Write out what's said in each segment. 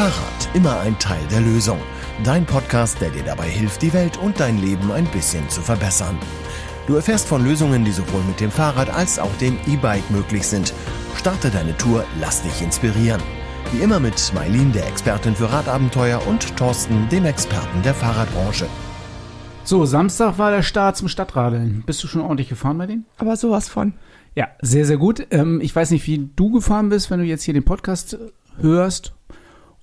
Fahrrad, immer ein Teil der Lösung. Dein Podcast, der dir dabei hilft, die Welt und dein Leben ein bisschen zu verbessern. Du erfährst von Lösungen, die sowohl mit dem Fahrrad als auch dem E-Bike möglich sind. Starte deine Tour, lass dich inspirieren. Wie immer mit Mailin, der Expertin für Radabenteuer, und Thorsten, dem Experten der Fahrradbranche. So, Samstag war der Start zum Stadtradeln. Bist du schon ordentlich gefahren bei denen? Aber sowas von. Ja, sehr, sehr gut. Ähm, ich weiß nicht, wie du gefahren bist, wenn du jetzt hier den Podcast hörst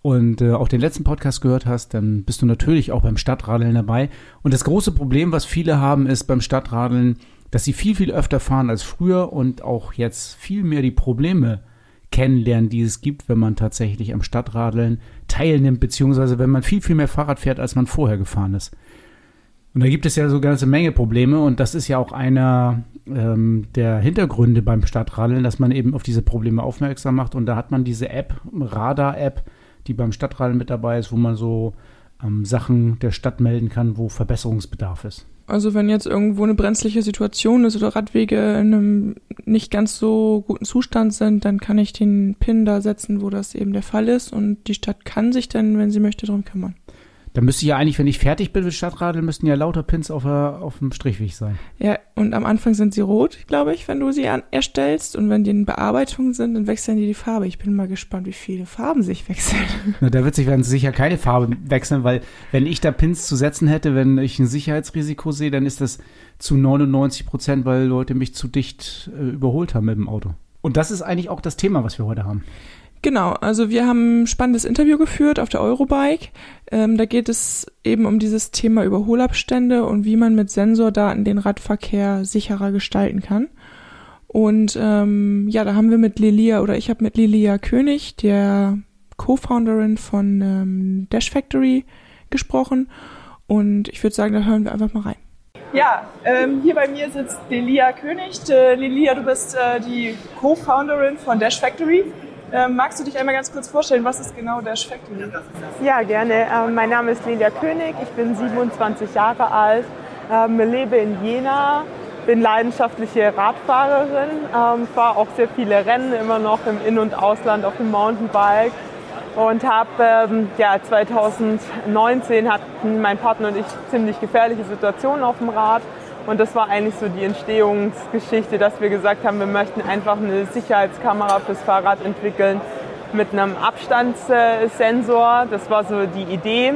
und äh, auch den letzten Podcast gehört hast, dann bist du natürlich auch beim Stadtradeln dabei. Und das große Problem, was viele haben, ist beim Stadtradeln, dass sie viel, viel öfter fahren als früher und auch jetzt viel mehr die Probleme kennenlernen, die es gibt, wenn man tatsächlich am Stadtradeln teilnimmt, beziehungsweise wenn man viel, viel mehr Fahrrad fährt, als man vorher gefahren ist. Und da gibt es ja so eine ganze Menge Probleme und das ist ja auch einer ähm, der Hintergründe beim Stadtradeln, dass man eben auf diese Probleme aufmerksam macht und da hat man diese App, Radar-App, die beim Stadtradeln mit dabei ist, wo man so ähm, Sachen der Stadt melden kann, wo Verbesserungsbedarf ist. Also wenn jetzt irgendwo eine brenzliche Situation ist oder Radwege in einem nicht ganz so guten Zustand sind, dann kann ich den Pin da setzen, wo das eben der Fall ist und die Stadt kann sich dann, wenn sie möchte, darum kümmern. Dann müsste ja eigentlich, wenn ich fertig bin mit Stadtradeln, müssten ja lauter Pins auf, auf dem Strichweg sein. Ja, und am Anfang sind sie rot, glaube ich, wenn du sie an, erstellst. Und wenn die in Bearbeitung sind, dann wechseln die die Farbe. Ich bin mal gespannt, wie viele Farben sich wechseln. Na, da wird sich werden sicher keine Farbe wechseln, weil wenn ich da Pins zu setzen hätte, wenn ich ein Sicherheitsrisiko sehe, dann ist das zu 99 Prozent, weil Leute mich zu dicht äh, überholt haben mit dem Auto. Und das ist eigentlich auch das Thema, was wir heute haben. Genau, also wir haben ein spannendes Interview geführt auf der Eurobike. Ähm, da geht es eben um dieses Thema Überholabstände und wie man mit Sensordaten den Radverkehr sicherer gestalten kann. Und ähm, ja, da haben wir mit Lilia oder ich habe mit Lilia König, der Co-Founderin von ähm, Dash Factory, gesprochen. Und ich würde sagen, da hören wir einfach mal rein. Ja, ähm, hier bei mir sitzt Lilia König. Äh, Lilia, du bist äh, die Co-Founderin von Dash Factory. Ähm, magst du dich einmal ganz kurz vorstellen, was ist genau Dash Factory? Ja, gerne. Ähm, mein Name ist Lilia König, ich bin 27 Jahre alt, ähm, lebe in Jena, bin leidenschaftliche Radfahrerin, ähm, fahre auch sehr viele Rennen immer noch im In- und Ausland auf dem Mountainbike und habe ähm, ja, 2019 hatten mein Partner und ich ziemlich gefährliche Situationen auf dem Rad und das war eigentlich so die Entstehungsgeschichte, dass wir gesagt haben, wir möchten einfach eine Sicherheitskamera fürs Fahrrad entwickeln mit einem Abstandssensor. Das war so die Idee.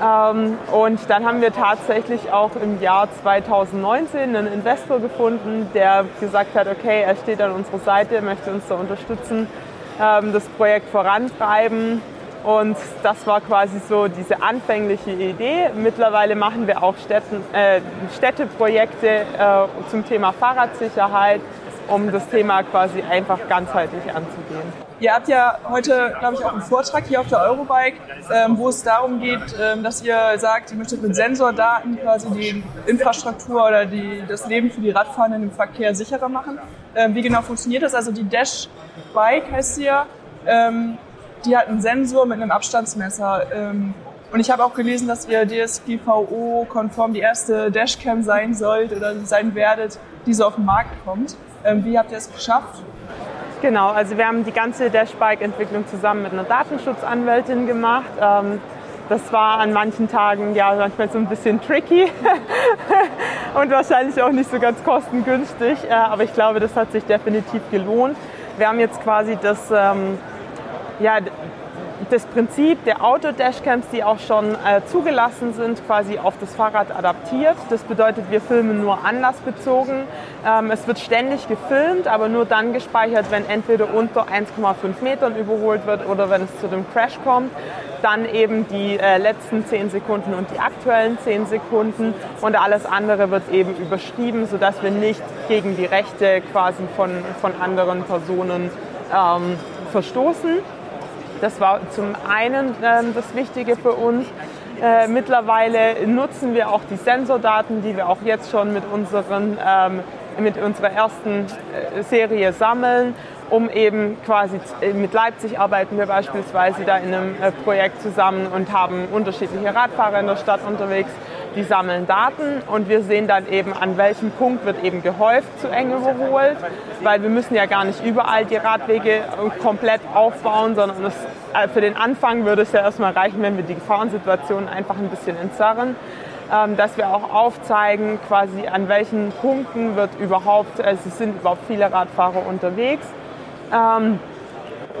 Ähm, und dann haben wir tatsächlich auch im Jahr 2019 einen Investor gefunden, der gesagt hat, okay, er steht an unserer Seite, möchte uns da unterstützen, ähm, das Projekt vorantreiben und das war quasi so diese anfängliche Idee. Mittlerweile machen wir auch Städten, äh, Städteprojekte äh, zum Thema Fahrradsicherheit, um das Thema quasi einfach ganzheitlich anzugehen. Ihr habt ja heute, glaube ich, auch einen Vortrag hier auf der Eurobike, ähm, wo es darum geht, ähm, dass ihr sagt, ihr möchtet mit Sensordaten quasi die Infrastruktur oder die, das Leben für die Radfahrenden im Verkehr sicherer machen. Ähm, wie genau funktioniert das? Also die Dash Bike heißt sie ja. Ähm, die hat einen Sensor mit einem Abstandsmesser. Ähm, und ich habe auch gelesen, dass ihr DSGVO-konform die erste Dashcam sein sollt oder sein werdet, die so auf den Markt kommt. Ähm, wie habt ihr es geschafft? Genau, also wir haben die ganze Dashbike-Entwicklung zusammen mit einer Datenschutzanwältin gemacht. Ähm, das war an manchen Tagen ja manchmal so ein bisschen tricky und wahrscheinlich auch nicht so ganz kostengünstig, äh, aber ich glaube, das hat sich definitiv gelohnt. Wir haben jetzt quasi das ja, das Prinzip der Auto-Dashcams, die auch schon äh, zugelassen sind, quasi auf das Fahrrad adaptiert. Das bedeutet, wir filmen nur anlassbezogen. Ähm, es wird ständig gefilmt, aber nur dann gespeichert, wenn entweder unter 1,5 Metern überholt wird oder wenn es zu dem Crash kommt. Dann eben die äh, letzten 10 Sekunden und die aktuellen 10 Sekunden und alles andere wird eben überschrieben, sodass wir nicht gegen die Rechte quasi von, von anderen Personen ähm, verstoßen. Das war zum einen äh, das Wichtige für uns. Äh, mittlerweile nutzen wir auch die Sensordaten, die wir auch jetzt schon mit, unseren, ähm, mit unserer ersten äh, Serie sammeln, um eben quasi äh, mit Leipzig arbeiten wir beispielsweise da in einem Projekt zusammen und haben unterschiedliche Radfahrer in der Stadt unterwegs die sammeln Daten und wir sehen dann eben, an welchem Punkt wird eben gehäuft zu eng überholt, weil wir müssen ja gar nicht überall die Radwege komplett aufbauen, sondern es, äh, für den Anfang würde es ja erstmal reichen, wenn wir die Gefahrensituation einfach ein bisschen entzerren ähm, dass wir auch aufzeigen, quasi an welchen Punkten wird überhaupt, also es sind überhaupt viele Radfahrer unterwegs. Ähm,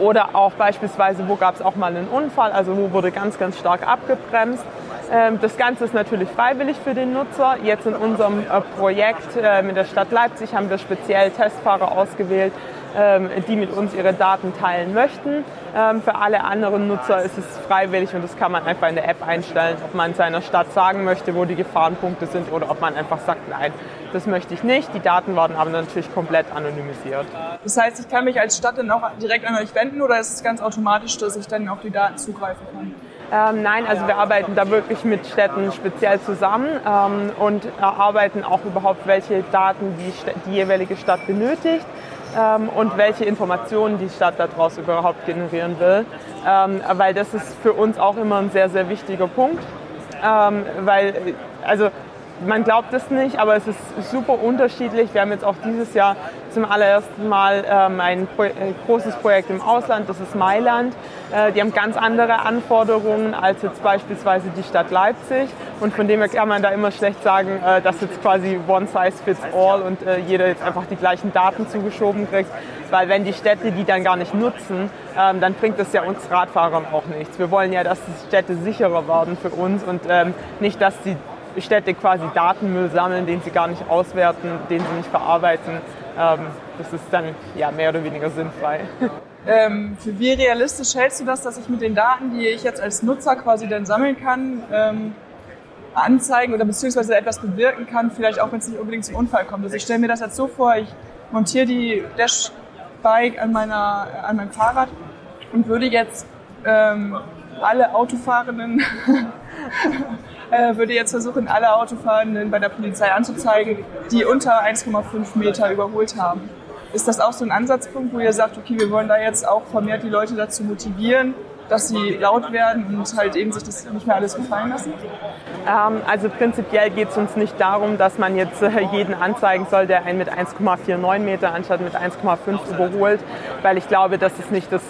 oder auch beispielsweise, wo gab es auch mal einen Unfall, also wo wurde ganz, ganz stark abgebremst. Ähm, das Ganze ist natürlich freiwillig für den Nutzer. Jetzt in unserem äh, Projekt mit der Stadt Leipzig haben wir speziell Testfahrer ausgewählt, ähm, die mit uns ihre Daten teilen möchten. Ähm, für alle anderen Nutzer ist es freiwillig und das kann man einfach in der App einstellen, ob man seiner Stadt sagen möchte, wo die Gefahrenpunkte sind oder ob man einfach sagt, nein, das möchte ich nicht. Die Daten werden aber natürlich komplett anonymisiert. Das heißt, ich kann mich als Stadt dann auch direkt an euch wenden oder ist es ganz automatisch, dass ich dann auf die Daten zugreifen kann? Ähm, nein, also wir arbeiten da wirklich mit Städten speziell zusammen ähm, und erarbeiten auch überhaupt, welche Daten die, die jeweilige Stadt benötigt ähm, und welche Informationen die Stadt daraus überhaupt generieren will. Ähm, weil das ist für uns auch immer ein sehr, sehr wichtiger Punkt. Ähm, weil, also man glaubt es nicht, aber es ist super unterschiedlich. Wir haben jetzt auch dieses Jahr zum allerersten Mal ähm, ein Pro äh, großes Projekt im Ausland, das ist Mailand. Äh, die haben ganz andere Anforderungen als jetzt beispielsweise die Stadt Leipzig. Und von dem her kann man da immer schlecht sagen, äh, dass jetzt quasi one size fits all und äh, jeder jetzt einfach die gleichen Daten zugeschoben kriegt. Weil wenn die Städte die dann gar nicht nutzen, ähm, dann bringt das ja uns Radfahrern auch nichts. Wir wollen ja, dass die Städte sicherer werden für uns und ähm, nicht, dass die Städte quasi Datenmüll sammeln, den sie gar nicht auswerten, den sie nicht verarbeiten. Ähm, das ist dann ja mehr oder weniger sinnfrei. Ähm, für wie realistisch hältst du das, dass ich mit den Daten, die ich jetzt als Nutzer quasi dann sammeln kann, ähm, anzeigen oder beziehungsweise etwas bewirken kann, vielleicht auch wenn es nicht unbedingt zum Unfall kommt. Also ich stelle mir das jetzt so vor, ich montiere die Dashbike an, meiner, an meinem Fahrrad und würde jetzt ähm, alle Autofahrenden äh, würde jetzt versuchen, alle Autofahrenden bei der Polizei anzuzeigen, die unter 1,5 Meter überholt haben. Ist das auch so ein Ansatzpunkt, wo ihr sagt, okay, wir wollen da jetzt auch vermehrt die Leute dazu motivieren, dass sie laut werden und halt eben sich das nicht mehr alles gefallen lassen? Ähm, also prinzipiell geht es uns nicht darum, dass man jetzt äh, jeden anzeigen soll, der einen mit 1,49 Meter anstatt mit 1,5 überholt, weil ich glaube, das ist nicht das,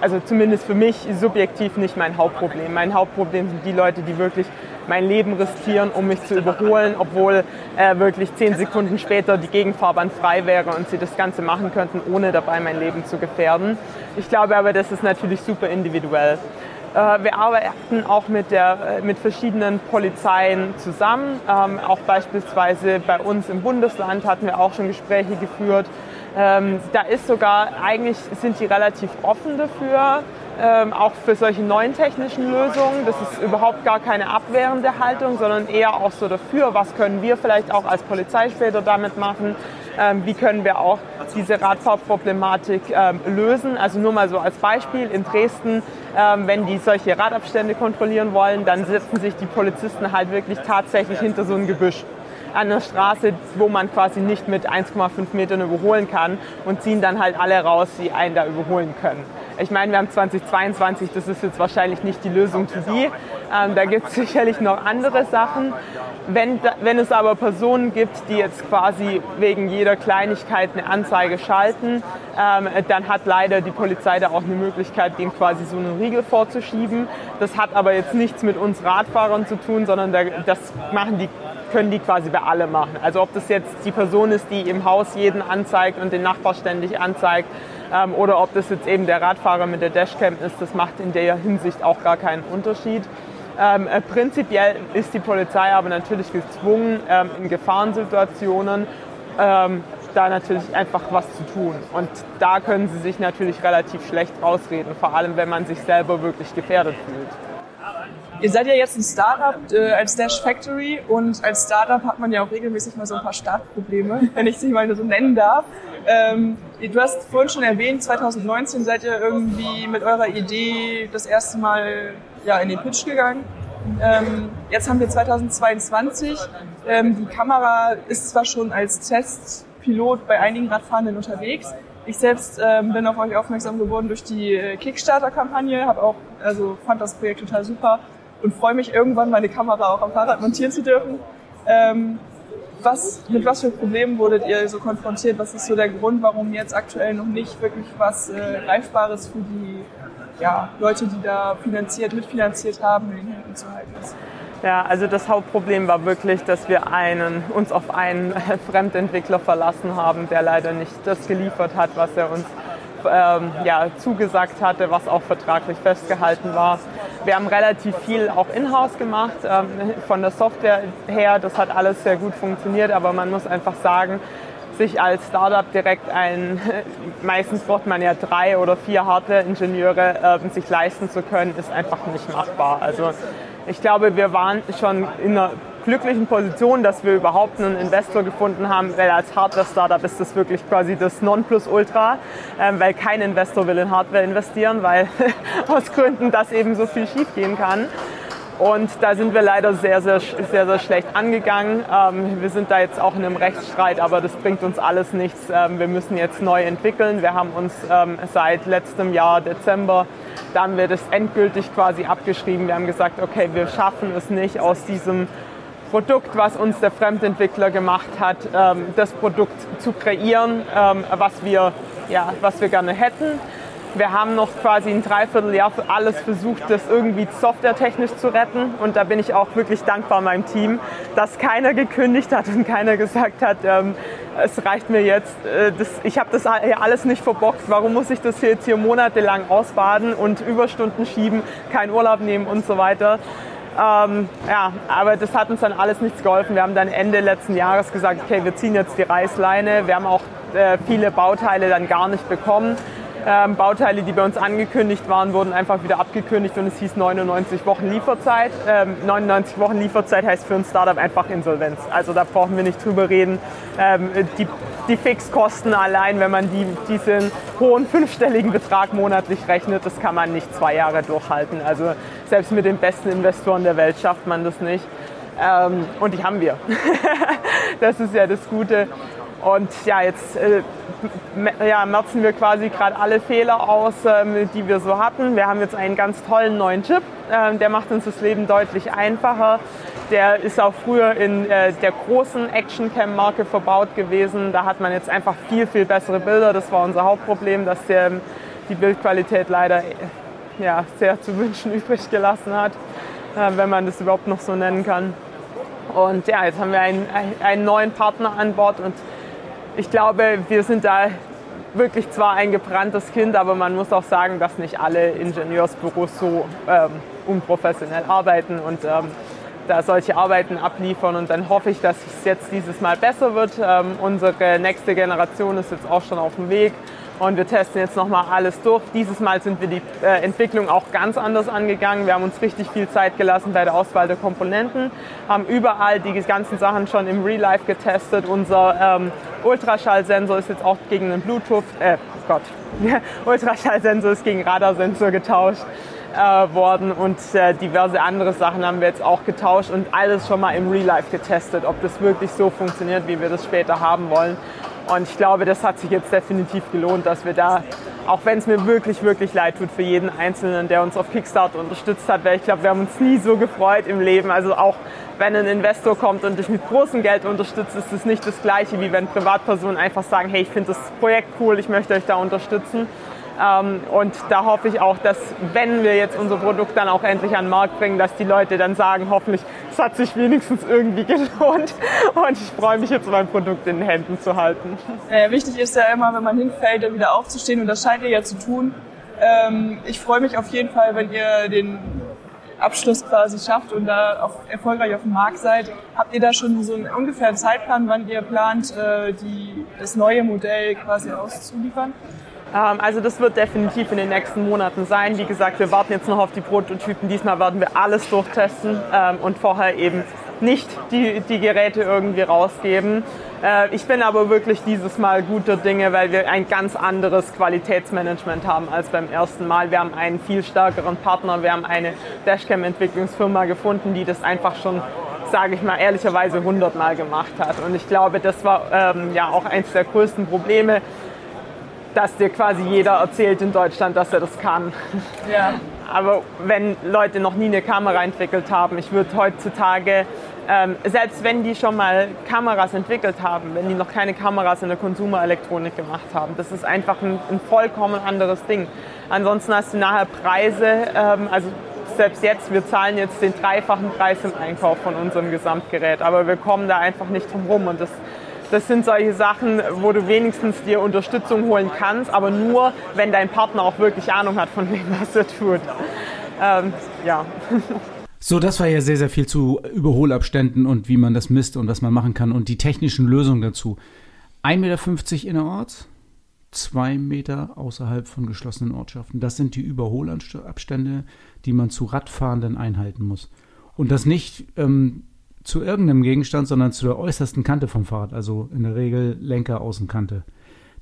also zumindest für mich subjektiv nicht mein Hauptproblem. Mein Hauptproblem sind die Leute, die wirklich mein Leben riskieren, um mich zu überholen, obwohl äh, wirklich zehn Sekunden später die Gegenfahrbahn frei wäre und sie das Ganze machen könnten, ohne dabei mein Leben zu gefährden. Ich glaube aber, das ist natürlich super individuell. Äh, wir arbeiten auch mit, der, äh, mit verschiedenen Polizeien zusammen. Ähm, auch beispielsweise bei uns im Bundesland hatten wir auch schon Gespräche geführt. Ähm, da ist sogar, eigentlich sind die relativ offen dafür, ähm, auch für solche neuen technischen Lösungen. Das ist überhaupt gar keine abwehrende Haltung, sondern eher auch so dafür, was können wir vielleicht auch als Polizei später damit machen, ähm, wie können wir auch diese Radfahrproblematik ähm, lösen. Also nur mal so als Beispiel, in Dresden, ähm, wenn die solche Radabstände kontrollieren wollen, dann setzen sich die Polizisten halt wirklich tatsächlich hinter so ein Gebüsch an der Straße, wo man quasi nicht mit 1,5 Metern überholen kann und ziehen dann halt alle raus, die einen da überholen können. Ich meine, wir haben 2022, das ist jetzt wahrscheinlich nicht die Lösung für die. Ähm, da gibt es sicherlich noch andere Sachen. Wenn, wenn es aber Personen gibt, die jetzt quasi wegen jeder Kleinigkeit eine Anzeige schalten, ähm, dann hat leider die Polizei da auch eine Möglichkeit, dem quasi so einen Riegel vorzuschieben. Das hat aber jetzt nichts mit uns Radfahrern zu tun, sondern das machen die können die quasi bei allem machen. Also ob das jetzt die Person ist, die im Haus jeden anzeigt und den Nachbar ständig anzeigt, ähm, oder ob das jetzt eben der Radfahrer mit der Dashcam ist, das macht in der Hinsicht auch gar keinen Unterschied. Ähm, äh, prinzipiell ist die Polizei aber natürlich gezwungen, ähm, in Gefahrensituationen ähm, da natürlich einfach was zu tun. Und da können sie sich natürlich relativ schlecht rausreden, vor allem wenn man sich selber wirklich gefährdet fühlt. Ihr seid ja jetzt ein Startup äh, als Dash Factory und als Startup hat man ja auch regelmäßig mal so ein paar Startprobleme, wenn ich sie mal so nennen darf. Ähm, du hast vorhin schon erwähnt, 2019 seid ihr irgendwie mit eurer Idee das erste Mal ja, in den Pitch gegangen. Ähm, jetzt haben wir 2022. Ähm, die Kamera ist zwar schon als Testpilot bei einigen Radfahrenden unterwegs. Ich selbst ähm, bin auf euch aufmerksam geworden durch die äh, Kickstarter-Kampagne, habe auch also fand das Projekt total super und freue mich irgendwann meine Kamera auch am Fahrrad montieren zu dürfen. Was, mit was für Problemen wurdet ihr so konfrontiert? Was ist so der Grund, warum jetzt aktuell noch nicht wirklich was äh, Greifbares für die ja, Leute, die da finanziert, mitfinanziert haben, in den Händen zu halten ist? Ja, also das Hauptproblem war wirklich, dass wir einen, uns auf einen Fremdentwickler verlassen haben, der leider nicht das geliefert hat, was er uns ähm, ja, zugesagt hatte, was auch vertraglich festgehalten war. Wir haben relativ viel auch in-house gemacht, ähm, von der Software her. Das hat alles sehr gut funktioniert, aber man muss einfach sagen, sich als Startup direkt ein, meistens braucht man ja drei oder vier Hardware-Ingenieure, äh, sich leisten zu können, ist einfach nicht machbar. Also ich glaube, wir waren schon in einer glücklichen Position, dass wir überhaupt einen Investor gefunden haben, weil als Hardware-Startup ist das wirklich quasi das Nonplusultra, ähm, weil kein Investor will in Hardware investieren, weil aus Gründen das eben so viel schiefgehen kann. Und da sind wir leider sehr, sehr, sehr, sehr schlecht angegangen. Ähm, wir sind da jetzt auch in einem Rechtsstreit, aber das bringt uns alles nichts. Ähm, wir müssen jetzt neu entwickeln. Wir haben uns ähm, seit letztem Jahr Dezember, da haben wir das endgültig quasi abgeschrieben. Wir haben gesagt, okay, wir schaffen es nicht aus diesem Produkt, was uns der Fremdentwickler gemacht hat, ähm, das Produkt zu kreieren, ähm, was, wir, ja, was wir gerne hätten. Wir haben noch quasi ein Dreivierteljahr für alles versucht, das irgendwie softwaretechnisch zu retten. Und da bin ich auch wirklich dankbar meinem Team, dass keiner gekündigt hat und keiner gesagt hat, ähm, es reicht mir jetzt. Äh, das, ich habe das alles nicht verbockt. Warum muss ich das jetzt hier monatelang ausbaden und Überstunden schieben, keinen Urlaub nehmen und so weiter? Ähm, ja, aber das hat uns dann alles nichts geholfen. Wir haben dann Ende letzten Jahres gesagt, okay, wir ziehen jetzt die Reißleine. Wir haben auch äh, viele Bauteile dann gar nicht bekommen. Ähm, Bauteile, die bei uns angekündigt waren, wurden einfach wieder abgekündigt und es hieß 99 Wochen Lieferzeit. Ähm, 99 Wochen Lieferzeit heißt für ein Startup einfach Insolvenz. Also da brauchen wir nicht drüber reden. Ähm, die, die Fixkosten allein, wenn man die, diesen hohen fünfstelligen Betrag monatlich rechnet, das kann man nicht zwei Jahre durchhalten. Also selbst mit den besten Investoren der Welt schafft man das nicht. Ähm, und die haben wir. das ist ja das Gute. Und ja, jetzt äh, ja, merzen wir quasi gerade alle Fehler aus, ähm, die wir so hatten. Wir haben jetzt einen ganz tollen neuen Chip, ähm, der macht uns das Leben deutlich einfacher. Der ist auch früher in äh, der großen Actioncam-Marke verbaut gewesen. Da hat man jetzt einfach viel, viel bessere Bilder. Das war unser Hauptproblem, dass der, die Bildqualität leider ja, sehr zu wünschen übrig gelassen hat, äh, wenn man das überhaupt noch so nennen kann. Und ja, jetzt haben wir einen, einen neuen Partner an Bord und ich glaube, wir sind da wirklich zwar ein gebranntes Kind, aber man muss auch sagen, dass nicht alle Ingenieursbüros so ähm, unprofessionell arbeiten und ähm, da solche Arbeiten abliefern. Und dann hoffe ich, dass es jetzt dieses Mal besser wird. Ähm, unsere nächste Generation ist jetzt auch schon auf dem Weg. Und wir testen jetzt nochmal alles durch. Dieses Mal sind wir die äh, Entwicklung auch ganz anders angegangen. Wir haben uns richtig viel Zeit gelassen bei der Auswahl der Komponenten, haben überall die ganzen Sachen schon im Real Life getestet. Unser ähm, Ultraschallsensor ist jetzt auch gegen einen Bluetooth, äh, Gott, Ultraschallsensor ist gegen Radarsensor getauscht äh, worden und äh, diverse andere Sachen haben wir jetzt auch getauscht und alles schon mal im Real Life getestet, ob das wirklich so funktioniert, wie wir das später haben wollen. Und ich glaube, das hat sich jetzt definitiv gelohnt, dass wir da, auch wenn es mir wirklich, wirklich leid tut für jeden Einzelnen, der uns auf Kickstarter unterstützt hat, weil ich glaube, wir haben uns nie so gefreut im Leben. Also auch wenn ein Investor kommt und dich mit großem Geld unterstützt, ist es nicht das Gleiche, wie wenn Privatpersonen einfach sagen, hey, ich finde das Projekt cool, ich möchte euch da unterstützen. Ähm, und da hoffe ich auch, dass wenn wir jetzt unser Produkt dann auch endlich an den Markt bringen, dass die Leute dann sagen, hoffentlich, es hat sich wenigstens irgendwie gelohnt. Und ich freue mich jetzt, mein Produkt in den Händen zu halten. Äh, wichtig ist ja immer, wenn man hinfällt, dann wieder aufzustehen. Und das scheint ihr ja zu tun. Ähm, ich freue mich auf jeden Fall, wenn ihr den Abschluss quasi schafft und da auch erfolgreich auf dem Markt seid. Habt ihr da schon so einen ungefähren Zeitplan, wann ihr plant, äh, die, das neue Modell quasi auszuliefern? Ähm, also das wird definitiv in den nächsten Monaten sein. Wie gesagt, wir warten jetzt noch auf die Prototypen. Diesmal werden wir alles durchtesten ähm, und vorher eben nicht die, die Geräte irgendwie rausgeben. Äh, ich bin aber wirklich dieses Mal guter Dinge, weil wir ein ganz anderes Qualitätsmanagement haben als beim ersten Mal. Wir haben einen viel stärkeren Partner. Wir haben eine Dashcam-Entwicklungsfirma gefunden, die das einfach schon sage ich mal ehrlicherweise hundertmal gemacht hat. Und ich glaube, das war ähm, ja auch eines der größten Probleme, dass dir quasi jeder erzählt in Deutschland, dass er das kann. Ja. aber wenn Leute noch nie eine Kamera entwickelt haben, ich würde heutzutage, ähm, selbst wenn die schon mal Kameras entwickelt haben, wenn die noch keine Kameras in der Konsumerelektronik gemacht haben, das ist einfach ein, ein vollkommen anderes Ding. Ansonsten hast du nachher Preise, ähm, also selbst jetzt, wir zahlen jetzt den dreifachen Preis im Einkauf von unserem Gesamtgerät, aber wir kommen da einfach nicht drum rum und das das sind solche Sachen, wo du wenigstens dir Unterstützung holen kannst, aber nur, wenn dein Partner auch wirklich Ahnung hat von dem, was er tut. Ähm, ja. So, das war ja sehr, sehr viel zu Überholabständen und wie man das misst und was man machen kann und die technischen Lösungen dazu. 1,50 Meter innerorts, 2 Meter außerhalb von geschlossenen Ortschaften. Das sind die Überholabstände, die man zu Radfahrenden einhalten muss. Und das nicht ähm, zu irgendeinem Gegenstand, sondern zu der äußersten Kante vom Fahrrad, also in der Regel Lenker, Außenkante.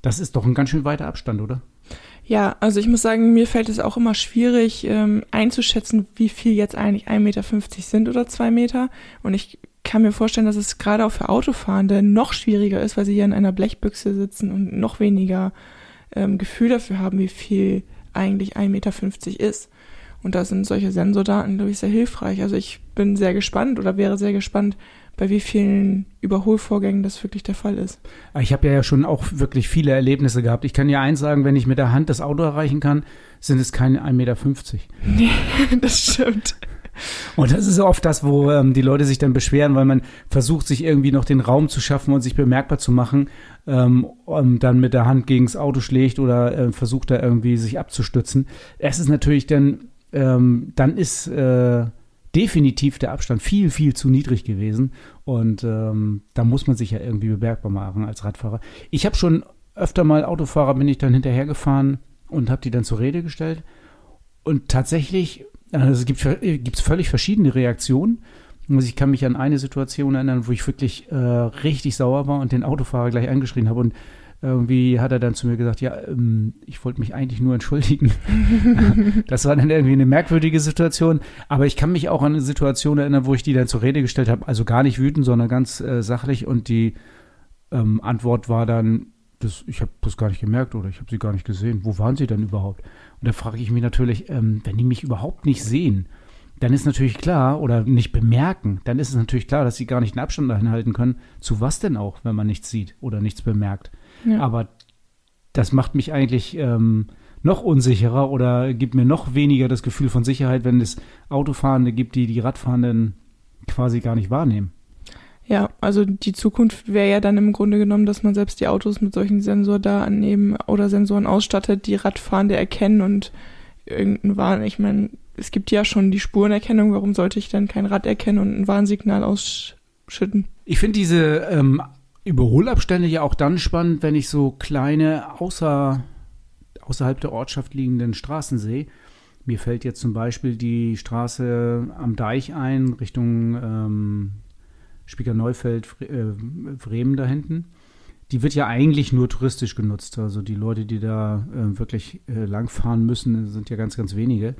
Das ist doch ein ganz schön weiter Abstand, oder? Ja, also ich muss sagen, mir fällt es auch immer schwierig ähm, einzuschätzen, wie viel jetzt eigentlich 1,50 Meter sind oder 2 Meter. Und ich kann mir vorstellen, dass es gerade auch für Autofahrende noch schwieriger ist, weil sie hier in einer Blechbüchse sitzen und noch weniger ähm, Gefühl dafür haben, wie viel eigentlich 1,50 Meter ist. Und da sind solche Sensordaten, glaube ich, sehr hilfreich. Also ich bin sehr gespannt oder wäre sehr gespannt, bei wie vielen Überholvorgängen das wirklich der Fall ist. Ich habe ja schon auch wirklich viele Erlebnisse gehabt. Ich kann ja eins sagen, wenn ich mit der Hand das Auto erreichen kann, sind es keine 1,50 Meter. Nee, das stimmt. Und das ist oft das, wo ähm, die Leute sich dann beschweren, weil man versucht, sich irgendwie noch den Raum zu schaffen und sich bemerkbar zu machen, ähm, und dann mit der Hand gegens Auto schlägt oder äh, versucht da irgendwie sich abzustützen. Es ist natürlich dann ähm, dann ist äh, definitiv der Abstand viel, viel zu niedrig gewesen. Und ähm, da muss man sich ja irgendwie bemerkbar machen als Radfahrer. Ich habe schon öfter mal Autofahrer, bin ich dann hinterhergefahren und habe die dann zur Rede gestellt. Und tatsächlich, also es gibt es völlig verschiedene Reaktionen. Also ich kann mich an eine Situation erinnern, wo ich wirklich äh, richtig sauer war und den Autofahrer gleich angeschrien habe und irgendwie hat er dann zu mir gesagt, ja, ähm, ich wollte mich eigentlich nur entschuldigen. das war dann irgendwie eine merkwürdige Situation. Aber ich kann mich auch an eine Situation erinnern, wo ich die dann zur Rede gestellt habe. Also gar nicht wütend, sondern ganz äh, sachlich. Und die ähm, Antwort war dann, das, ich habe das gar nicht gemerkt oder ich habe sie gar nicht gesehen. Wo waren sie denn überhaupt? Und da frage ich mich natürlich, ähm, wenn die mich überhaupt nicht sehen, dann ist natürlich klar, oder nicht bemerken, dann ist es natürlich klar, dass sie gar nicht einen Abstand einhalten können. Zu was denn auch, wenn man nichts sieht oder nichts bemerkt? Ja. Aber das macht mich eigentlich ähm, noch unsicherer oder gibt mir noch weniger das Gefühl von Sicherheit, wenn es Autofahrende gibt, die die Radfahrenden quasi gar nicht wahrnehmen. Ja, also die Zukunft wäre ja dann im Grunde genommen, dass man selbst die Autos mit solchen Sensordaten eben oder Sensoren ausstattet, die Radfahrende erkennen und irgendein Warn. Ich meine, es gibt ja schon die Spurenerkennung, warum sollte ich dann kein Rad erkennen und ein Warnsignal ausschütten? Ich finde diese ähm, Überholabstände ja auch dann spannend, wenn ich so kleine außer, außerhalb der Ortschaft liegenden Straßen sehe. Mir fällt jetzt zum Beispiel die Straße am Deich ein, Richtung ähm, Spieker-Neufeld, äh, Bremen da hinten. Die wird ja eigentlich nur touristisch genutzt. Also die Leute, die da äh, wirklich äh, langfahren müssen, sind ja ganz, ganz wenige.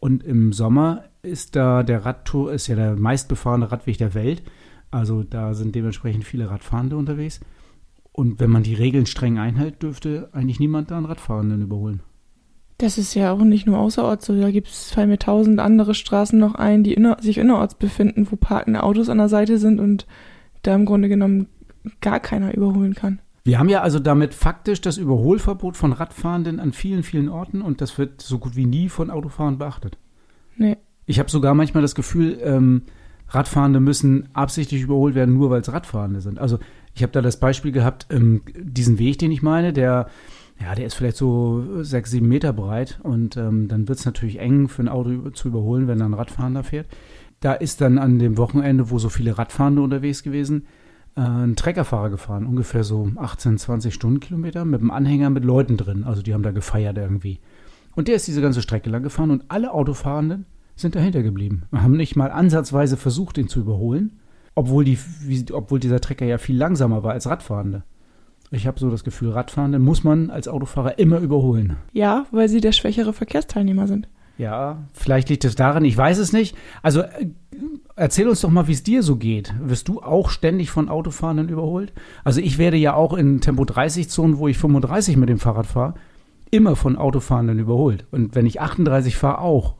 Und im Sommer ist da der Radtour, ist ja der meistbefahrene Radweg der Welt. Also da sind dementsprechend viele Radfahrende unterwegs. Und wenn man die Regeln streng einhält, dürfte eigentlich niemand da einen Radfahrenden überholen. Das ist ja auch nicht nur außerorts so. Da gibt es fallen mir tausend andere Straßen noch ein, die inner, sich innerorts befinden, wo parkende Autos an der Seite sind und da im Grunde genommen gar keiner überholen kann. Wir haben ja also damit faktisch das Überholverbot von Radfahrenden an vielen, vielen Orten und das wird so gut wie nie von Autofahrern beachtet. Nee. Ich habe sogar manchmal das Gefühl, ähm, Radfahrende müssen absichtlich überholt werden, nur weil es Radfahrende sind. Also ich habe da das Beispiel gehabt, ähm, diesen Weg, den ich meine, der, ja, der ist vielleicht so sechs, sieben Meter breit und ähm, dann wird es natürlich eng für ein Auto zu überholen, wenn da ein Radfahrender fährt. Da ist dann an dem Wochenende, wo so viele Radfahrende unterwegs gewesen, äh, ein Treckerfahrer gefahren, ungefähr so 18, 20 Stundenkilometer mit einem Anhänger mit Leuten drin. Also die haben da gefeiert irgendwie. Und der ist diese ganze Strecke lang gefahren und alle Autofahrenden sind dahinter geblieben. Wir haben nicht mal ansatzweise versucht, ihn zu überholen, obwohl, die, wie, obwohl dieser Trecker ja viel langsamer war als Radfahrende. Ich habe so das Gefühl, Radfahrende muss man als Autofahrer immer überholen. Ja, weil sie der schwächere Verkehrsteilnehmer sind. Ja, vielleicht liegt es daran, ich weiß es nicht. Also äh, erzähl uns doch mal, wie es dir so geht. Wirst du auch ständig von Autofahrenden überholt? Also ich werde ja auch in Tempo 30 Zonen, wo ich 35 mit dem Fahrrad fahre, immer von Autofahrenden überholt. Und wenn ich 38 fahre, auch.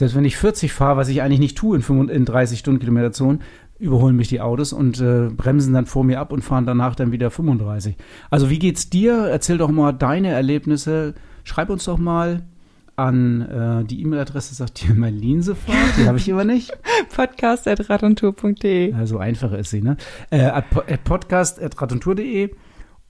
Selbst wenn ich 40 fahre, was ich eigentlich nicht tue in, 35, in 30 Stundenkilometer Zonen, überholen mich die Autos und äh, bremsen dann vor mir ab und fahren danach dann wieder 35. Also wie geht's dir? Erzähl doch mal deine Erlebnisse. Schreib uns doch mal an äh, die E-Mail-Adresse, sagt dir Marlene sofort, die habe ich immer nicht. podcast.radontour.de Ja, so einfach ist sie, ne? Äh, podcast.radontour.de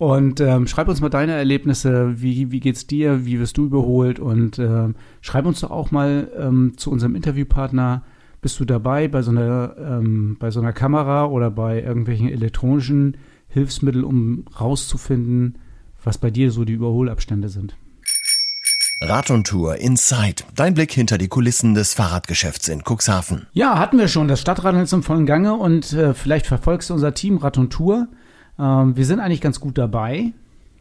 und ähm, schreib uns mal deine Erlebnisse, wie, wie geht's dir, wie wirst du überholt und äh, schreib uns doch auch mal ähm, zu unserem Interviewpartner bist du dabei bei so einer, ähm, bei so einer Kamera oder bei irgendwelchen elektronischen Hilfsmitteln, um rauszufinden, was bei dir so die Überholabstände sind? Rad und Tour Inside. Dein Blick hinter die Kulissen des Fahrradgeschäfts in Cuxhaven. Ja, hatten wir schon. Das Stadtradeln ist im vollen Gange und äh, vielleicht verfolgst du unser Team Rad und Tour. Ähm, wir sind eigentlich ganz gut dabei,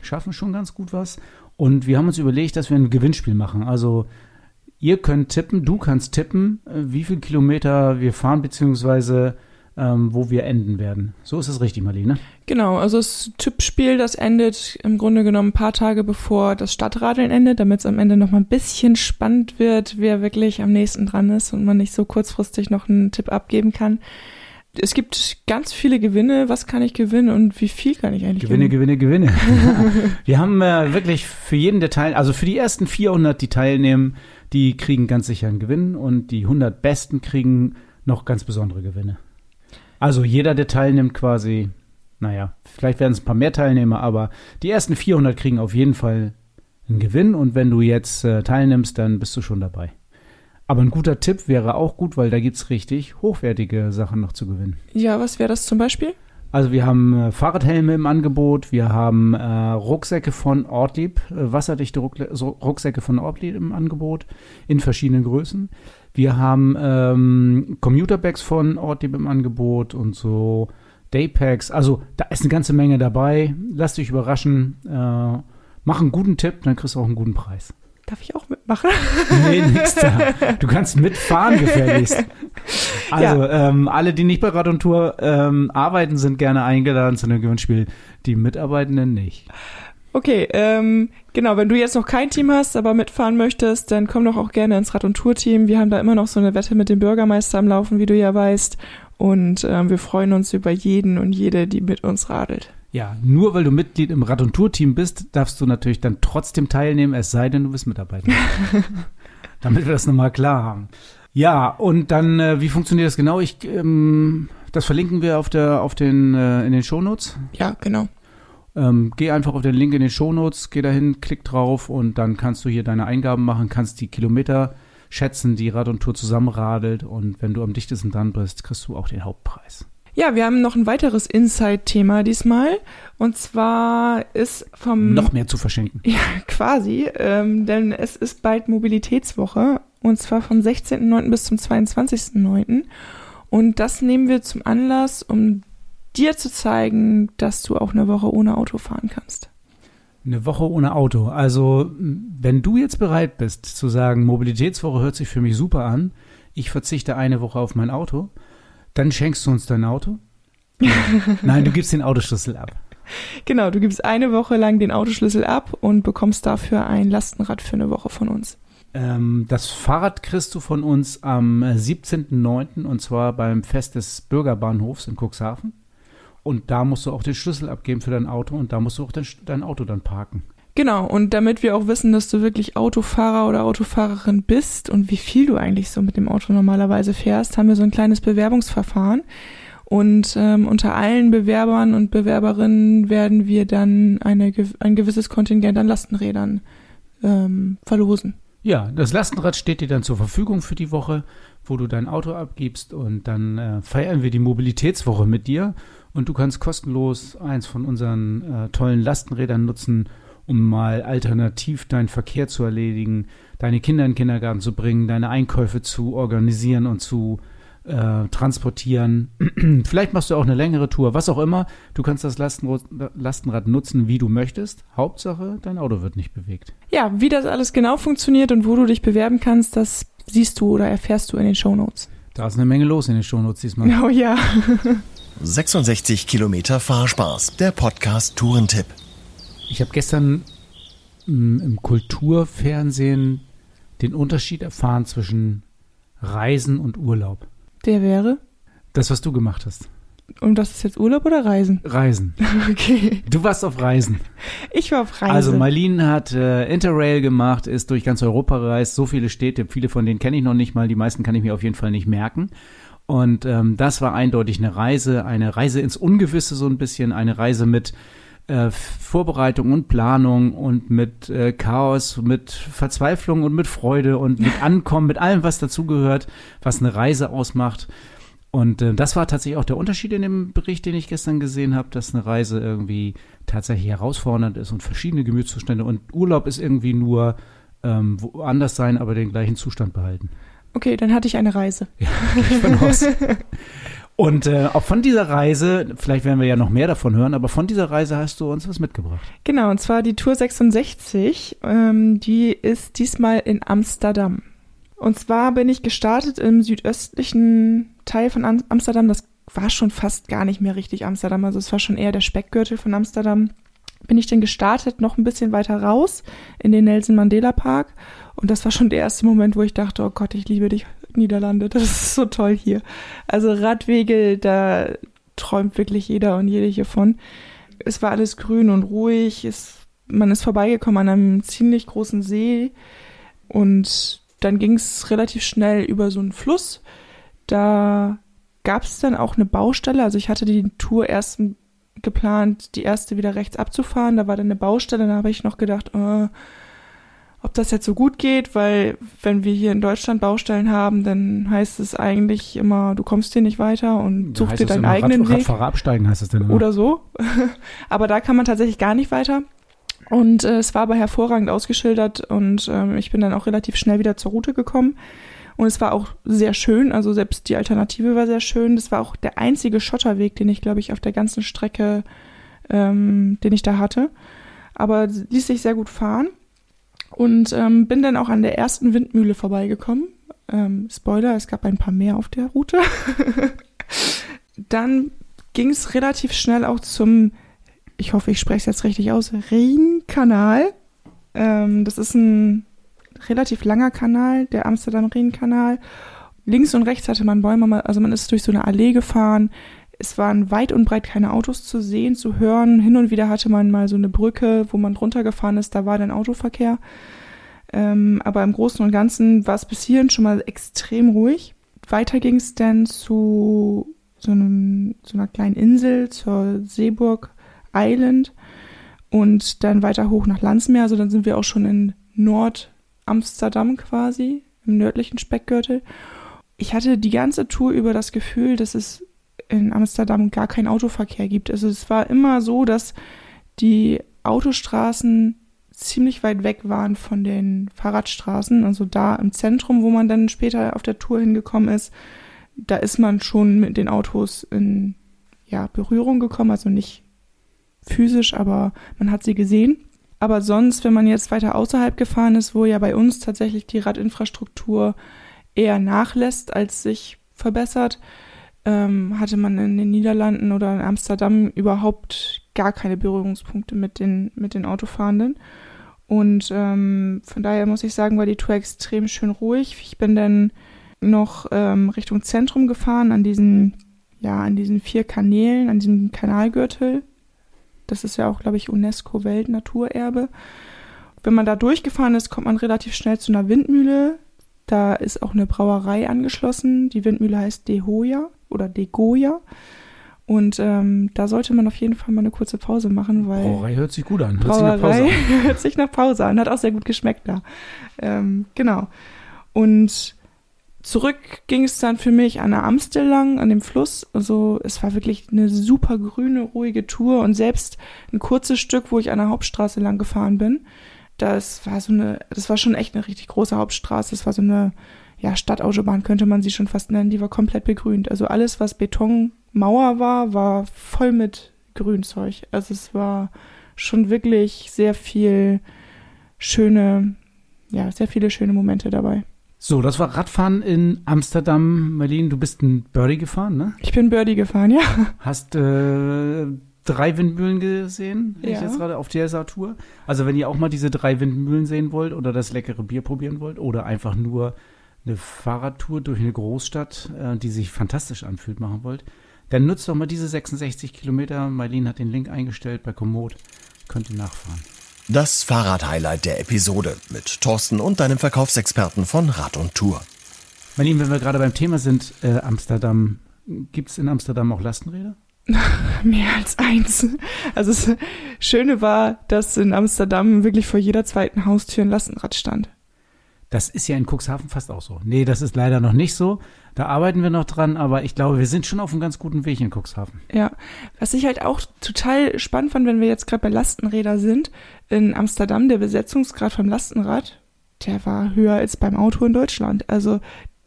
schaffen schon ganz gut was. Und wir haben uns überlegt, dass wir ein Gewinnspiel machen. Also Ihr könnt tippen, du kannst tippen, äh, wie viele Kilometer wir fahren, beziehungsweise ähm, wo wir enden werden. So ist es richtig, Marlene. Genau, also das Tippspiel, das endet im Grunde genommen ein paar Tage bevor das Stadtradeln endet, damit es am Ende noch mal ein bisschen spannend wird, wer wirklich am nächsten dran ist und man nicht so kurzfristig noch einen Tipp abgeben kann. Es gibt ganz viele Gewinne. Was kann ich gewinnen und wie viel kann ich eigentlich Gewinne, gewinnen? Gewinne, Gewinne. wir haben äh, wirklich für jeden der Teil, also für die ersten 400, die teilnehmen, die kriegen ganz sicher einen Gewinn und die 100 Besten kriegen noch ganz besondere Gewinne. Also jeder, der teilnimmt, quasi, naja, vielleicht werden es ein paar mehr Teilnehmer, aber die ersten 400 kriegen auf jeden Fall einen Gewinn und wenn du jetzt äh, teilnimmst, dann bist du schon dabei. Aber ein guter Tipp wäre auch gut, weil da gibt es richtig hochwertige Sachen noch zu gewinnen. Ja, was wäre das zum Beispiel? Also wir haben äh, Fahrradhelme im Angebot, wir haben äh, Rucksäcke von Ortlieb, äh, wasserdichte Ruck Rucksäcke von Ortlieb im Angebot in verschiedenen Größen. Wir haben ähm, Commuterbags von Ortlieb im Angebot und so Daypacks. Also da ist eine ganze Menge dabei. Lass dich überraschen. Äh, mach einen guten Tipp, dann kriegst du auch einen guten Preis. Darf ich auch mitmachen? Nee, nix da. Du kannst mitfahren, gefährlichst. Also, ja. ähm, alle, die nicht bei Rad und Tour ähm, arbeiten, sind gerne eingeladen zu einem Gewinnspiel. Die Mitarbeitenden nicht. Okay, ähm, genau, wenn du jetzt noch kein Team hast, aber mitfahren möchtest, dann komm doch auch gerne ins Rad- und Tour-Team. Wir haben da immer noch so eine Wette mit dem Bürgermeister am Laufen, wie du ja weißt. Und ähm, wir freuen uns über jeden und jede, die mit uns radelt. Ja, nur weil du Mitglied im Rad- und Tour-Team bist, darfst du natürlich dann trotzdem teilnehmen, es sei denn, du bist Mitarbeiter. Damit wir das nochmal klar haben. Ja, und dann, äh, wie funktioniert das genau? Ich, ähm, das verlinken wir auf der, auf den, äh, in den Shownotes. Ja, genau. Ähm, geh einfach auf den Link in den Shownotes, geh dahin, klick drauf und dann kannst du hier deine Eingaben machen, kannst die Kilometer schätzen, die Rad und Tour zusammenradelt und wenn du am dichtesten dran bist, kriegst du auch den Hauptpreis. Ja, wir haben noch ein weiteres Inside-Thema diesmal. Und zwar ist vom. Noch mehr zu verschenken. Ja, quasi. Ähm, denn es ist bald Mobilitätswoche. Und zwar vom 16.09. bis zum 22.09. Und das nehmen wir zum Anlass, um dir zu zeigen, dass du auch eine Woche ohne Auto fahren kannst. Eine Woche ohne Auto. Also, wenn du jetzt bereit bist zu sagen, Mobilitätswoche hört sich für mich super an, ich verzichte eine Woche auf mein Auto, dann schenkst du uns dein Auto? Nein, du gibst den Autoschlüssel ab. Genau, du gibst eine Woche lang den Autoschlüssel ab und bekommst dafür ein Lastenrad für eine Woche von uns. Ähm, das Fahrrad kriegst du von uns am 17.09. und zwar beim Fest des Bürgerbahnhofs in Cuxhaven. Und da musst du auch den Schlüssel abgeben für dein Auto und da musst du auch dein, dein Auto dann parken. Genau, und damit wir auch wissen, dass du wirklich Autofahrer oder Autofahrerin bist und wie viel du eigentlich so mit dem Auto normalerweise fährst, haben wir so ein kleines Bewerbungsverfahren. Und ähm, unter allen Bewerbern und Bewerberinnen werden wir dann eine, ein gewisses Kontingent an Lastenrädern ähm, verlosen. Ja, das Lastenrad steht dir dann zur Verfügung für die Woche, wo du dein Auto abgibst und dann äh, feiern wir die Mobilitätswoche mit dir und du kannst kostenlos eins von unseren äh, tollen Lastenrädern nutzen um mal alternativ deinen Verkehr zu erledigen, deine Kinder in den Kindergarten zu bringen, deine Einkäufe zu organisieren und zu äh, transportieren. Vielleicht machst du auch eine längere Tour, was auch immer. Du kannst das Lastenrad, Lastenrad nutzen, wie du möchtest. Hauptsache, dein Auto wird nicht bewegt. Ja, wie das alles genau funktioniert und wo du dich bewerben kannst, das siehst du oder erfährst du in den Shownotes. Da ist eine Menge los in den Shownotes diesmal. Oh ja. 66 Kilometer Fahrspaß, der Podcast Tourentipp. Ich habe gestern mh, mm, im Kulturfernsehen den Unterschied erfahren zwischen Reisen und Urlaub. Der wäre? Das, was du gemacht hast. Und das ist jetzt Urlaub oder Reisen? Reisen. Okay. Du warst auf Reisen. Ich war auf Reise. Also Marlene hat äh, Interrail gemacht, ist durch ganz Europa gereist, so viele Städte, viele von denen kenne ich noch nicht mal, die meisten kann ich mir auf jeden Fall nicht merken. Und ähm, das war eindeutig eine Reise, eine Reise ins Ungewisse so ein bisschen, eine Reise mit äh, Vorbereitung und Planung und mit äh, Chaos, mit Verzweiflung und mit Freude und mit Ankommen, mit allem, was dazugehört, was eine Reise ausmacht. Und äh, das war tatsächlich auch der Unterschied in dem Bericht, den ich gestern gesehen habe, dass eine Reise irgendwie tatsächlich herausfordernd ist und verschiedene Gemütszustände und Urlaub ist irgendwie nur ähm, woanders sein, aber den gleichen Zustand behalten. okay, dann hatte ich eine Reise. Ja, ich von aus. Und äh, auch von dieser Reise, vielleicht werden wir ja noch mehr davon hören, aber von dieser Reise hast du uns was mitgebracht. Genau, und zwar die Tour 66. Ähm, die ist diesmal in Amsterdam. Und zwar bin ich gestartet im südöstlichen Teil von Am Amsterdam. Das war schon fast gar nicht mehr richtig Amsterdam. Also es war schon eher der Speckgürtel von Amsterdam. Bin ich dann gestartet, noch ein bisschen weiter raus in den Nelson Mandela Park. Und das war schon der erste Moment, wo ich dachte, oh Gott, ich liebe dich, Niederlande. Das ist so toll hier. Also Radwege, da träumt wirklich jeder und jede hiervon. Es war alles grün und ruhig. Es, man ist vorbeigekommen an einem ziemlich großen See. Und dann ging es relativ schnell über so einen Fluss. Da gab es dann auch eine Baustelle. Also ich hatte die Tour erst geplant, die erste wieder rechts abzufahren. Da war dann eine Baustelle. Da habe ich noch gedacht, äh, ob das jetzt so gut geht, weil wenn wir hier in Deutschland Baustellen haben, dann heißt es eigentlich immer, du kommst hier nicht weiter und such dir deinen eigenen Rad, Weg. Radfahrer absteigen heißt es denn immer. Oder so. aber da kann man tatsächlich gar nicht weiter. Und äh, es war aber hervorragend ausgeschildert und ähm, ich bin dann auch relativ schnell wieder zur Route gekommen. Und es war auch sehr schön, also selbst die Alternative war sehr schön. Das war auch der einzige Schotterweg, den ich, glaube ich, auf der ganzen Strecke, ähm, den ich da hatte. Aber ließ sich sehr gut fahren. Und ähm, bin dann auch an der ersten Windmühle vorbeigekommen. Ähm, Spoiler, es gab ein paar mehr auf der Route. dann ging es relativ schnell auch zum, ich hoffe, ich spreche es jetzt richtig aus, Rheinkanal. Ähm, das ist ein relativ langer Kanal, der Amsterdam-Rheinkanal. Links und rechts hatte man Bäume, also man ist durch so eine Allee gefahren. Es waren weit und breit keine Autos zu sehen, zu hören. Hin und wieder hatte man mal so eine Brücke, wo man runtergefahren ist, da war dann Autoverkehr. Ähm, aber im Großen und Ganzen war es bis hierhin schon mal extrem ruhig. Weiter ging es dann zu so, einem, so einer kleinen Insel, zur Seeburg Island und dann weiter hoch nach Landsmeer. Also dann sind wir auch schon in Nord-Amsterdam quasi, im nördlichen Speckgürtel. Ich hatte die ganze Tour über das Gefühl, dass es in Amsterdam gar keinen Autoverkehr gibt. Also es war immer so, dass die Autostraßen ziemlich weit weg waren von den Fahrradstraßen. Also da im Zentrum, wo man dann später auf der Tour hingekommen ist, da ist man schon mit den Autos in ja, Berührung gekommen. Also nicht physisch, aber man hat sie gesehen. Aber sonst, wenn man jetzt weiter außerhalb gefahren ist, wo ja bei uns tatsächlich die Radinfrastruktur eher nachlässt, als sich verbessert, ähm, hatte man in den Niederlanden oder in Amsterdam überhaupt gar keine Berührungspunkte mit den, mit den Autofahrenden. Und ähm, von daher muss ich sagen, war die Tour extrem schön ruhig. Ich bin dann noch ähm, Richtung Zentrum gefahren, an diesen, ja, an diesen vier Kanälen, an diesem Kanalgürtel. Das ist ja auch, glaube ich, UNESCO-Weltnaturerbe. Wenn man da durchgefahren ist, kommt man relativ schnell zu einer Windmühle. Da ist auch eine Brauerei angeschlossen. Die Windmühle heißt De Hoya oder De Goya. Und ähm, da sollte man auf jeden Fall mal eine kurze Pause machen, weil Brauerei hört sich gut an. Hört sich nach Pause Brauerei an. hört sich nach Pause an. Hat auch sehr gut geschmeckt da. Ähm, genau. Und zurück ging es dann für mich an der Amstel lang, an dem Fluss. Also es war wirklich eine super grüne, ruhige Tour. Und selbst ein kurzes Stück, wo ich an der Hauptstraße lang gefahren bin, das war so eine, das war schon echt eine richtig große Hauptstraße. Das war so eine, ja, Stadtautobahn könnte man sie schon fast nennen. Die war komplett begrünt. Also alles, was Betonmauer war, war voll mit Grünzeug. Also es war schon wirklich sehr viel schöne, ja, sehr viele schöne Momente dabei. So, das war Radfahren in Amsterdam. Marlene, du bist ein Birdie gefahren, ne? Ich bin Birdie gefahren, ja. Hast äh, drei Windmühlen gesehen, wenn ich Ja. jetzt gerade auf dieser Tour. Also wenn ihr auch mal diese drei Windmühlen sehen wollt oder das leckere Bier probieren wollt oder einfach nur eine Fahrradtour durch eine Großstadt, äh, die sich fantastisch anfühlt, machen wollt, dann nutzt doch mal diese 66 Kilometer. Marlene hat den Link eingestellt bei Komoot. Könnt ihr nachfahren. Das Fahrrad-Highlight der Episode mit Thorsten und deinem Verkaufsexperten von Rad und Tour. Marlene, wenn wir gerade beim Thema sind, äh, Amsterdam, gibt es in Amsterdam auch Lastenräder? Mehr als eins. Also das Schöne war, dass in Amsterdam wirklich vor jeder zweiten Haustür ein Lastenrad stand. Das ist ja in Cuxhaven fast auch so. Nee, das ist leider noch nicht so. Da arbeiten wir noch dran, aber ich glaube, wir sind schon auf einem ganz guten Weg in Cuxhaven. Ja, was ich halt auch total spannend fand, wenn wir jetzt gerade bei Lastenräder sind, in Amsterdam, der Besetzungsgrad vom Lastenrad, der war höher als beim Auto in Deutschland. Also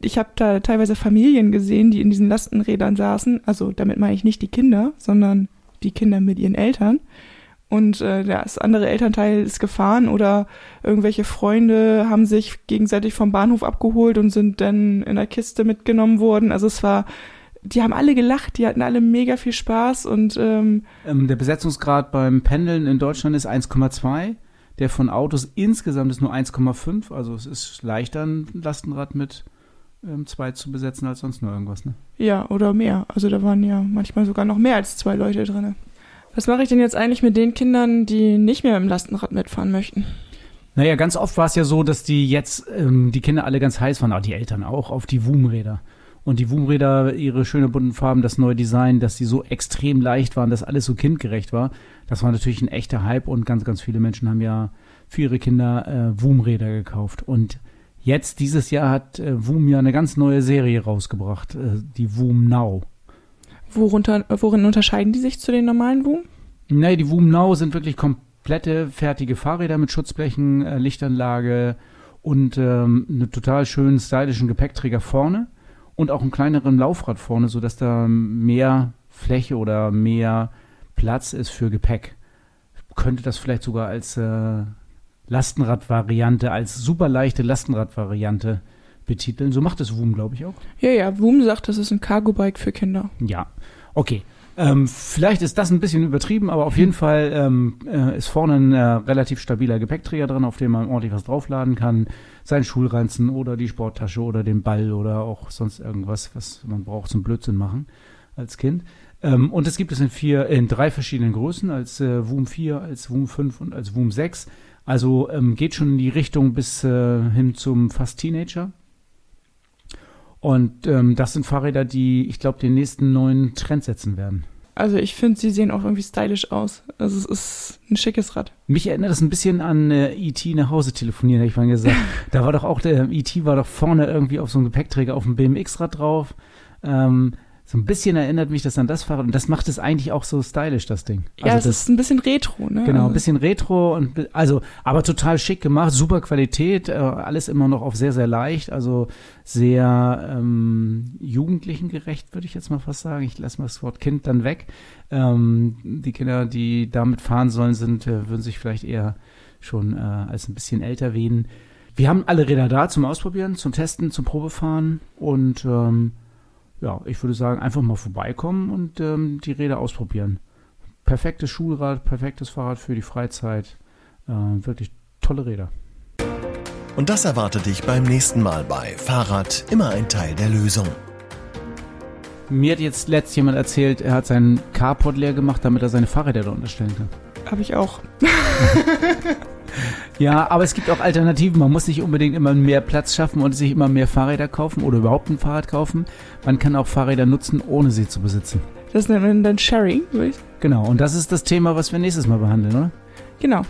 ich habe da teilweise Familien gesehen, die in diesen Lastenrädern saßen. Also damit meine ich nicht die Kinder, sondern die Kinder mit ihren Eltern und äh, das andere Elternteil ist gefahren oder irgendwelche Freunde haben sich gegenseitig vom Bahnhof abgeholt und sind dann in der Kiste mitgenommen worden. Also es war, die haben alle gelacht, die hatten alle mega viel Spaß und ähm, ähm, der Besetzungsgrad beim Pendeln in Deutschland ist 1,2. Der von Autos insgesamt ist nur 1,5. Also es ist leichter, ein Lastenrad mit ähm, zwei zu besetzen als sonst nur irgendwas, ne? Ja, oder mehr. Also da waren ja manchmal sogar noch mehr als zwei Leute drin. Was mache ich denn jetzt eigentlich mit den Kindern, die nicht mehr im Lastenrad mitfahren möchten? Naja, ganz oft war es ja so, dass die jetzt, ähm, die Kinder alle ganz heiß waren, aber die Eltern auch, auf die WUM-Räder. Und die WUM-Räder, ihre schöne bunten Farben, das neue Design, dass sie so extrem leicht waren, dass alles so kindgerecht war. Das war natürlich ein echter Hype und ganz, ganz viele Menschen haben ja für ihre Kinder äh, WUM-Räder gekauft. Und jetzt, dieses Jahr, hat äh, WUM ja eine ganz neue Serie rausgebracht, äh, die WUM Now. Worunter, worin unterscheiden die sich zu den normalen Woom? Nee, die Woom Now sind wirklich komplette fertige Fahrräder mit Schutzblechen, äh, Lichtanlage und ähm, einen total schönen stylischen Gepäckträger vorne und auch einen kleineren Laufrad vorne, sodass da mehr Fläche oder mehr Platz ist für Gepäck. Könnte das vielleicht sogar als äh, Lastenradvariante, als super leichte Lastenradvariante betiteln. So macht es Woom, glaube ich, auch. Ja, ja, Woom sagt, das ist ein Cargo-Bike für Kinder. Ja, okay. Ähm, vielleicht ist das ein bisschen übertrieben, aber auf jeden Fall ähm, äh, ist vorne ein äh, relativ stabiler Gepäckträger drin, auf dem man ordentlich was draufladen kann. Sein Schulranzen oder die Sporttasche oder den Ball oder auch sonst irgendwas, was man braucht zum Blödsinn machen als Kind. Ähm, und es gibt es in vier, in drei verschiedenen Größen, als äh, Woom 4, als Woom 5 und als Woom 6. Also ähm, geht schon in die Richtung bis äh, hin zum fast Teenager. Und ähm, das sind Fahrräder, die, ich glaube, den nächsten neuen Trend setzen werden. Also ich finde, sie sehen auch irgendwie stylisch aus. Also es ist ein schickes Rad. Mich erinnert das ein bisschen an äh, E.T. nach Hause telefonieren, hätte ich mal gesagt. da war doch auch der E.T. war doch vorne irgendwie auf so einem Gepäckträger auf dem BMX-Rad drauf. Ähm, so ein bisschen erinnert mich das an das Fahrrad und das macht es eigentlich auch so stylisch, das Ding. Ja, also es ist ein bisschen retro, ne? Genau, ein bisschen retro und also, aber total schick gemacht, super Qualität, äh, alles immer noch auf sehr, sehr leicht, also sehr ähm, jugendlichengerecht, würde ich jetzt mal fast sagen. Ich lasse mal das Wort Kind dann weg. Ähm, die Kinder, die damit fahren sollen, sind, äh, würden sich vielleicht eher schon äh, als ein bisschen älter wehen. Wir haben alle Räder da zum Ausprobieren, zum Testen, zum Probefahren und ähm, ja, ich würde sagen, einfach mal vorbeikommen und ähm, die Räder ausprobieren. Perfektes Schulrad, perfektes Fahrrad für die Freizeit. Äh, wirklich tolle Räder. Und das erwartet dich beim nächsten Mal bei Fahrrad immer ein Teil der Lösung. Mir hat jetzt letzt jemand erzählt, er hat seinen Carport leer gemacht, damit er seine Fahrräder da unterstellen kann. Habe ich auch. Ja, aber es gibt auch Alternativen. Man muss nicht unbedingt immer mehr Platz schaffen und sich immer mehr Fahrräder kaufen oder überhaupt ein Fahrrad kaufen. Man kann auch Fahrräder nutzen, ohne sie zu besitzen. Das nennt man dann Sharing, würde ich Genau, und das ist das Thema, was wir nächstes Mal behandeln, oder? Genau.